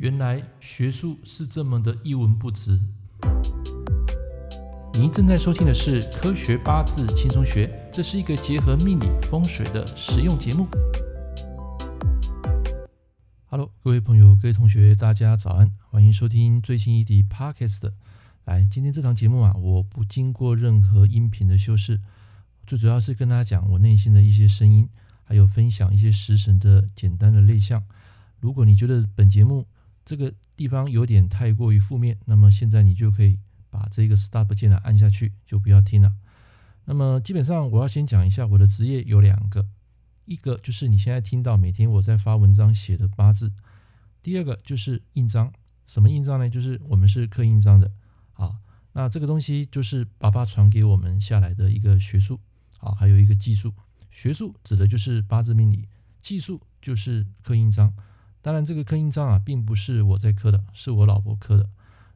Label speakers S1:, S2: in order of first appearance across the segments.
S1: 原来学术是这么的一文不值。您正在收听的是《科学八字轻松学》，这是一个结合命理风水的实用节目。Hello，各位朋友、各位同学，大家早安，欢迎收听最新一集 Podcast。来，今天这场节目啊，我不经过任何音频的修饰，最主要是跟大家讲我内心的一些声音，还有分享一些食神的简单的类象。如果你觉得本节目，这个地方有点太过于负面，那么现在你就可以把这个 stop 键呢按下去，就不要听了。那么基本上我要先讲一下我的职业有两个，一个就是你现在听到每天我在发文章写的八字，第二个就是印章。什么印章呢？就是我们是刻印章的啊。那这个东西就是爸爸传给我们下来的一个学术啊，还有一个技术。学术指的就是八字命理，技术就是刻印章。当然，这个刻印章啊，并不是我在刻的，是我老婆刻的。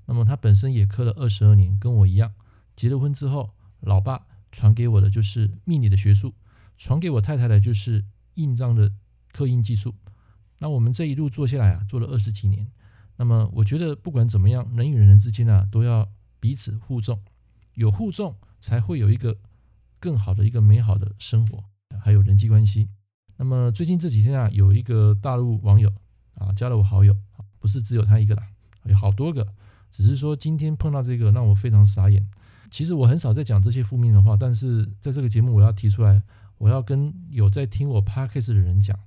S1: 那么她本身也刻了二十二年，跟我一样。结了婚之后，老爸传给我的就是命理的学术，传给我太太的就是印章的刻印技术。那我们这一路做下来啊，做了二十几年。那么我觉得不管怎么样，人与人之间啊，都要彼此互重，有互重才会有一个更好的一个美好的生活，还有人际关系。那么最近这几天啊，有一个大陆网友。啊，加了我好友，不是只有他一个啦，有好多个。只是说今天碰到这个，让我非常傻眼。其实我很少在讲这些负面的话，但是在这个节目，我要提出来，我要跟有在听我 podcast 的人讲：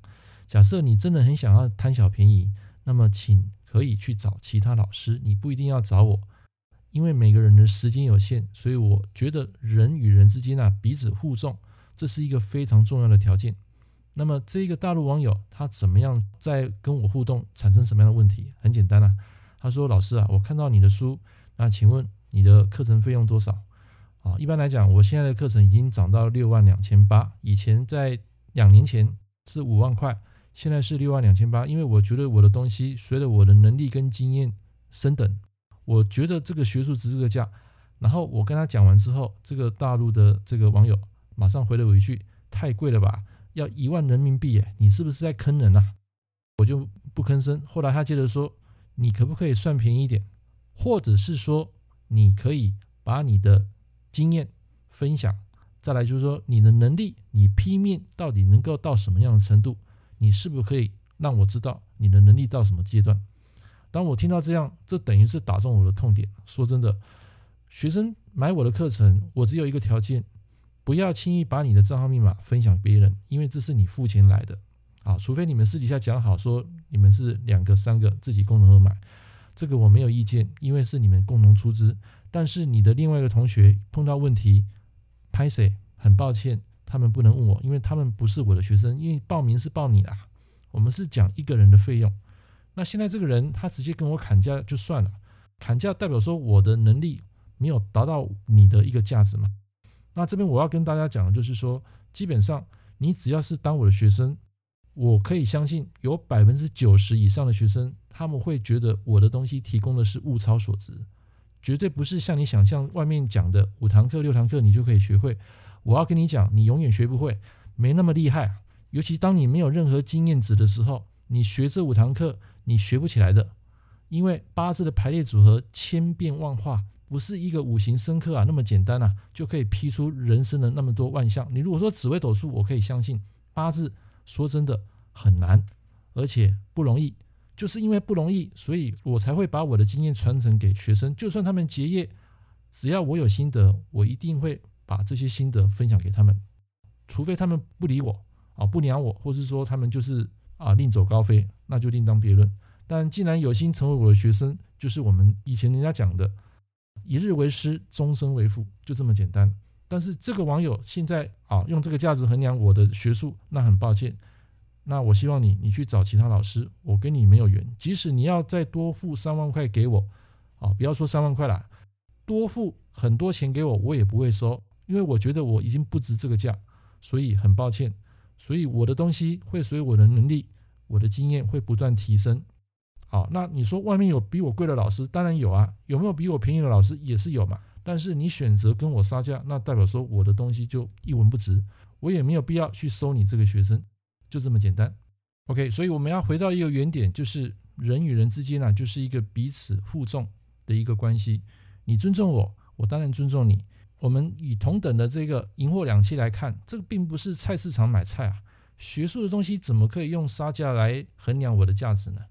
S1: 假设你真的很想要贪小便宜，那么请可以去找其他老师，你不一定要找我，因为每个人的时间有限，所以我觉得人与人之间啊，彼此互重，这是一个非常重要的条件。那么这个大陆网友他怎么样在跟我互动，产生什么样的问题？很简单啊，他说：“老师啊，我看到你的书，那请问你的课程费用多少？”啊，一般来讲，我现在的课程已经涨到六万两千八，以前在两年前是五万块，现在是六万两千八。因为我觉得我的东西随着我的能力跟经验升等，我觉得这个学术值这个价。然后我跟他讲完之后，这个大陆的这个网友马上回了我一句：“太贵了吧？”要一万人民币耶，你是不是在坑人啊？我就不吭声。后来他接着说：“你可不可以算便宜一点？或者是说，你可以把你的经验分享，再来就是说你的能力，你批命到底能够到什么样的程度？你是不是可以让我知道你的能力到什么阶段？”当我听到这样，这等于是打中我的痛点。说真的，学生买我的课程，我只有一个条件。不要轻易把你的账号密码分享别人，因为这是你付钱来的啊！除非你们私底下讲好，说你们是两个、三个自己共同合买，这个我没有意见，因为是你们共同出资。但是你的另外一个同学碰到问题，拍谁，很抱歉，他们不能问我，因为他们不是我的学生，因为报名是报你的，我们是讲一个人的费用。那现在这个人他直接跟我砍价就算了，砍价代表说我的能力没有达到你的一个价值嘛？那这边我要跟大家讲的就是说，基本上你只要是当我的学生，我可以相信有百分之九十以上的学生，他们会觉得我的东西提供的是物超所值，绝对不是像你想象外面讲的五堂课六堂课你就可以学会。我要跟你讲，你永远学不会，没那么厉害。尤其当你没有任何经验值的时候，你学这五堂课你学不起来的，因为八字的排列组合千变万化。不是一个五行生克啊那么简单啊，就可以批出人生的那么多万象。你如果说紫微斗数，我可以相信八字，说真的很难，而且不容易。就是因为不容易，所以我才会把我的经验传承给学生。就算他们结业，只要我有心得，我一定会把这些心得分享给他们。除非他们不理我啊，不鸟我，或是说他们就是啊另走高飞，那就另当别论。但既然有心成为我的学生，就是我们以前人家讲的。一日为师，终身为父，就这么简单。但是这个网友现在啊，用这个价值衡量我的学术，那很抱歉。那我希望你，你去找其他老师，我跟你没有缘。即使你要再多付三万块给我，啊，不要说三万块了，多付很多钱给我，我也不会收，因为我觉得我已经不值这个价。所以很抱歉，所以我的东西会随我的能力，我的经验会不断提升。好，那你说外面有比我贵的老师，当然有啊。有没有比我便宜的老师，也是有嘛。但是你选择跟我杀价，那代表说我的东西就一文不值，我也没有必要去收你这个学生，就这么简单。OK，所以我们要回到一个原点，就是人与人之间啊，就是一个彼此互重的一个关系。你尊重我，我当然尊重你。我们以同等的这个银货两期来看，这个并不是菜市场买菜啊。学术的东西怎么可以用杀价来衡量我的价值呢？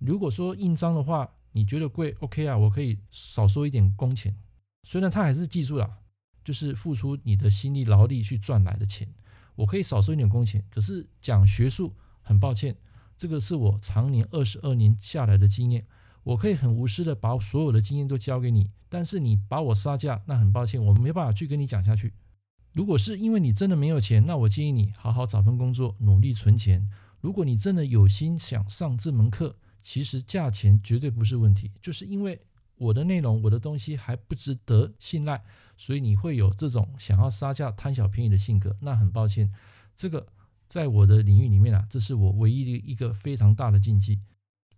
S1: 如果说印章的话，你觉得贵，OK 啊，我可以少收一点工钱。虽然他还是记住了，就是付出你的心力劳力去赚来的钱，我可以少收一点工钱。可是讲学术，很抱歉，这个是我常年二十二年下来的经验，我可以很无私的把所有的经验都交给你，但是你把我杀价，那很抱歉，我没办法去跟你讲下去。如果是因为你真的没有钱，那我建议你好好找份工作，努力存钱。如果你真的有心想上这门课，其实价钱绝对不是问题，就是因为我的内容、我的东西还不值得信赖，所以你会有这种想要杀价、贪小便宜的性格。那很抱歉，这个在我的领域里面啊，这是我唯一的一个非常大的禁忌。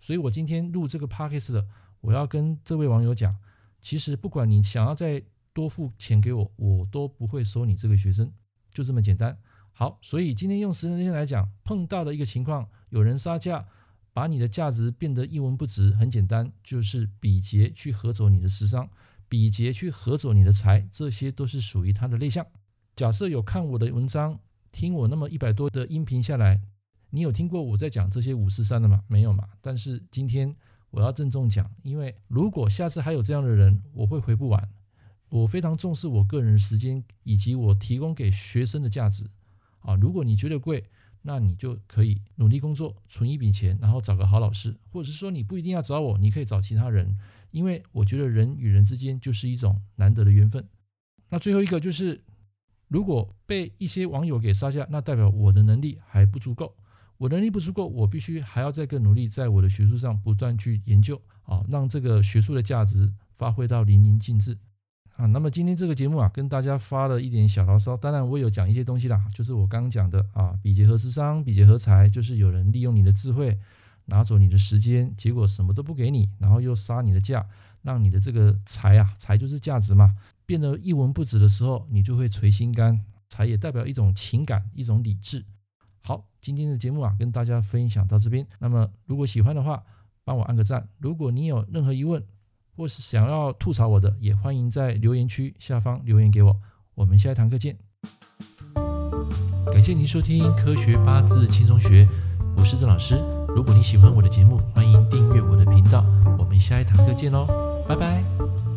S1: 所以我今天录这个 podcast 的，我要跟这位网友讲，其实不管你想要再多付钱给我，我都不会收你这个学生，就这么简单。好，所以今天用实战来讲，碰到的一个情况，有人杀价。把你的价值变得一文不值，很简单，就是比劫去合走你的食伤，比劫去合走你的财，这些都是属于他的类象。假设有看我的文章，听我那么一百多的音频下来，你有听过我在讲这些五四三的吗？没有嘛？但是今天我要郑重讲，因为如果下次还有这样的人，我会回不完。我非常重视我个人时间以及我提供给学生的价值啊，如果你觉得贵。那你就可以努力工作，存一笔钱，然后找个好老师，或者是说你不一定要找我，你可以找其他人，因为我觉得人与人之间就是一种难得的缘分。那最后一个就是，如果被一些网友给杀价，那代表我的能力还不足够，我能力不足够，我必须还要再更努力，在我的学术上不断去研究啊，让这个学术的价值发挥到淋漓尽致。啊，那么今天这个节目啊，跟大家发了一点小牢骚。当然，我有讲一些东西啦，就是我刚刚讲的啊，比劫合食伤，比劫合财，就是有人利用你的智慧，拿走你的时间，结果什么都不给你，然后又杀你的价，让你的这个财啊，财就是价值嘛，变得一文不值的时候，你就会捶心肝。财也代表一种情感，一种理智。好，今天的节目啊，跟大家分享到这边。那么，如果喜欢的话，帮我按个赞。如果你有任何疑问，或是想要吐槽我的，也欢迎在留言区下方留言给我。我们下一堂课见。感谢您收听《科学八字轻松学》，我是郑老师。如果你喜欢我的节目，欢迎订阅我的频道。我们下一堂课见喽，拜拜。